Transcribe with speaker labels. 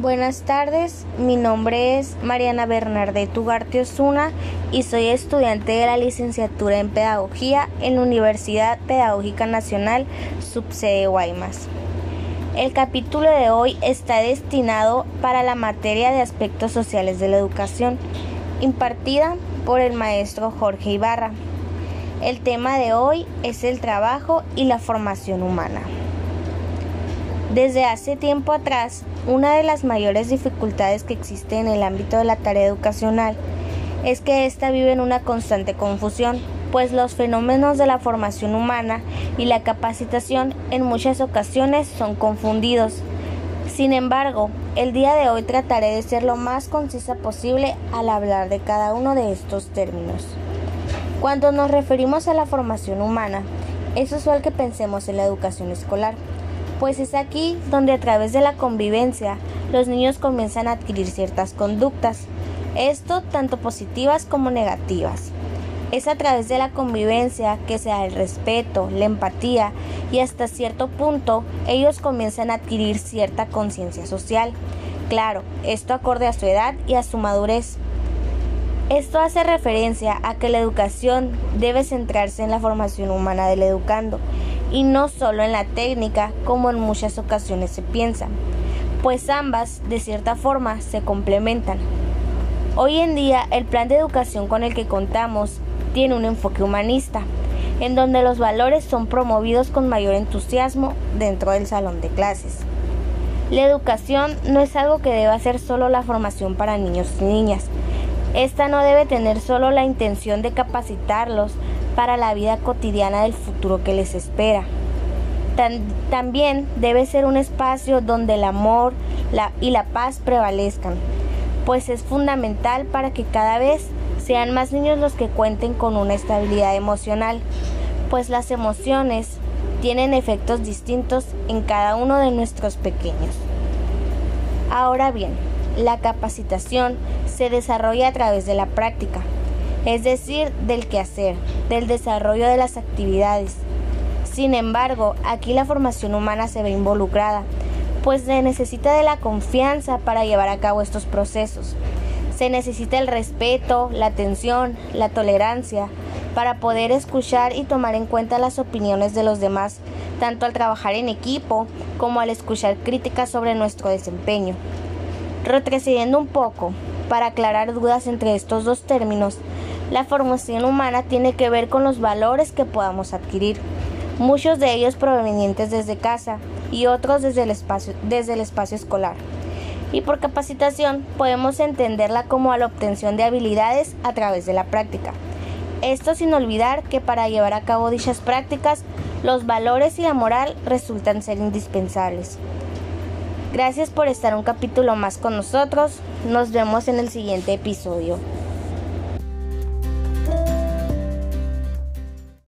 Speaker 1: Buenas tardes, mi nombre es Mariana Bernardet Ugarte Osuna y soy estudiante de la licenciatura en Pedagogía en la Universidad Pedagógica Nacional, subsede Guaymas. El capítulo de hoy está destinado para la materia de aspectos sociales de la educación, impartida por el maestro Jorge Ibarra. El tema de hoy es el trabajo y la formación humana. Desde hace tiempo atrás, una de las mayores dificultades que existe en el ámbito de la tarea educacional es que ésta vive en una constante confusión, pues los fenómenos de la formación humana y la capacitación en muchas ocasiones son confundidos. Sin embargo, el día de hoy trataré de ser lo más concisa posible al hablar de cada uno de estos términos. Cuando nos referimos a la formación humana, es usual que pensemos en la educación escolar pues es aquí donde a través de la convivencia los niños comienzan a adquirir ciertas conductas, esto tanto positivas como negativas. Es a través de la convivencia que se da el respeto, la empatía y hasta cierto punto ellos comienzan a adquirir cierta conciencia social. Claro, esto acorde a su edad y a su madurez. Esto hace referencia a que la educación debe centrarse en la formación humana del educando y no solo en la técnica como en muchas ocasiones se piensa, pues ambas de cierta forma se complementan. Hoy en día el plan de educación con el que contamos tiene un enfoque humanista, en donde los valores son promovidos con mayor entusiasmo dentro del salón de clases. La educación no es algo que deba ser solo la formación para niños y niñas. Esta no debe tener solo la intención de capacitarlos para la vida cotidiana del futuro que les espera. también debe ser un espacio donde el amor y la paz prevalezcan, pues es fundamental para que cada vez sean más niños los que cuenten con una estabilidad emocional, pues las emociones tienen efectos distintos en cada uno de nuestros pequeños. Ahora bien, la capacitación se desarrolla a través de la práctica, es decir, del quehacer, del desarrollo de las actividades. Sin embargo, aquí la formación humana se ve involucrada, pues se necesita de la confianza para llevar a cabo estos procesos. Se necesita el respeto, la atención, la tolerancia, para poder escuchar y tomar en cuenta las opiniones de los demás, tanto al trabajar en equipo como al escuchar críticas sobre nuestro desempeño. Retrocediendo un poco, para aclarar dudas entre estos dos términos, la formación humana tiene que ver con los valores que podamos adquirir, muchos de ellos provenientes desde casa y otros desde el espacio, desde el espacio escolar. Y por capacitación podemos entenderla como a la obtención de habilidades a través de la práctica. Esto sin olvidar que para llevar a cabo dichas prácticas, los valores y la moral resultan ser indispensables. Gracias por estar un capítulo más con nosotros. Nos vemos en el siguiente episodio.